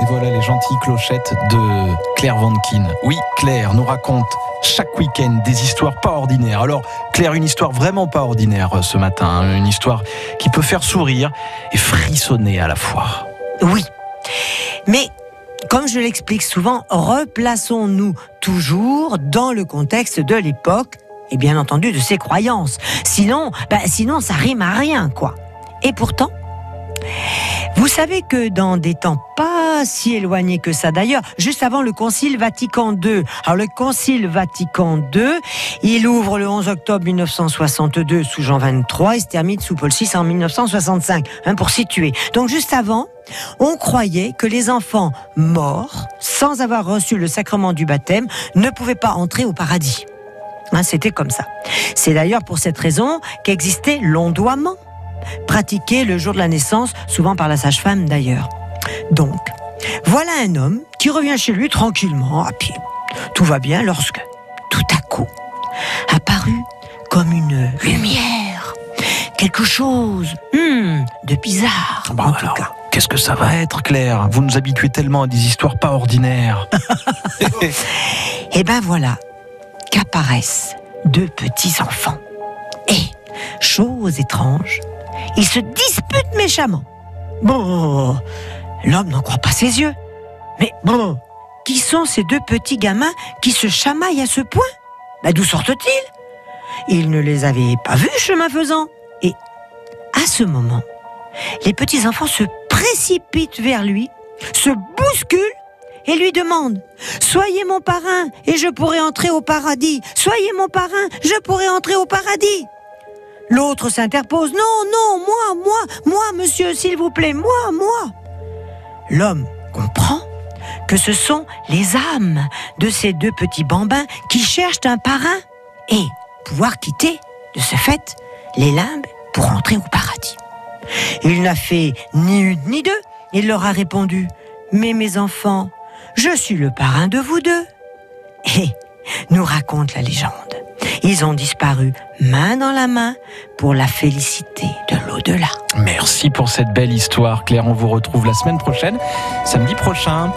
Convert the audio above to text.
Et voilà les gentilles clochettes de Claire Vankin. Oui, Claire nous raconte chaque week-end des histoires pas ordinaires. Alors, Claire, une histoire vraiment pas ordinaire euh, ce matin. Hein. Une histoire qui peut faire sourire et frissonner à la fois. Oui. Mais, comme je l'explique souvent, replaçons-nous toujours dans le contexte de l'époque et bien entendu de ses croyances. Sinon, bah, sinon ça rime à rien, quoi. Et pourtant, vous savez que dans des temps pas si éloignés que ça d'ailleurs, juste avant le Concile Vatican II, alors le Concile Vatican II, il ouvre le 11 octobre 1962 sous Jean XXIII et se termine sous Paul VI en 1965, hein, pour situer. Donc juste avant, on croyait que les enfants morts, sans avoir reçu le sacrement du baptême, ne pouvaient pas entrer au paradis. Hein, C'était comme ça. C'est d'ailleurs pour cette raison qu'existait l'ondoiement pratiqué le jour de la naissance, souvent par la sage-femme d'ailleurs. Donc, voilà un homme qui revient chez lui tranquillement, à pied. Tout va bien lorsque, tout à coup, apparut comme une lumière, quelque chose hmm, de bizarre, Bon, en alors, tout cas. Qu'est-ce que ça va être, Claire? Vous nous habituez tellement à des histoires pas ordinaires. Et ben voilà qu'apparaissent deux petits enfants. Et, chose étrange, ils se disputent méchamment. Bon, l'homme n'en croit pas ses yeux. Mais bon, qui sont ces deux petits gamins qui se chamaillent à ce point? Ben, D'où sortent-ils? Il ne les avait pas vus chemin faisant. Et à ce moment, les petits enfants se précipitent vers lui, se bousculent et lui demandent Soyez mon parrain et je pourrai entrer au paradis. Soyez mon parrain, je pourrai entrer au paradis. L'autre s'interpose Non, non, moi, moi, moi, monsieur, s'il vous plaît, moi, moi. L'homme comprend que ce sont les âmes de ces deux petits bambins qui cherchent un parrain et pouvoir quitter, de ce fait, les limbes pour entrer au paradis. Il n'a fait ni une ni deux. Il leur a répondu Mais mes enfants, je suis le parrain de vous deux. Et, nous raconte la légende, ils ont disparu main dans la main pour la félicité de l'au-delà. Merci pour cette belle histoire, Claire. On vous retrouve la semaine prochaine, samedi prochain,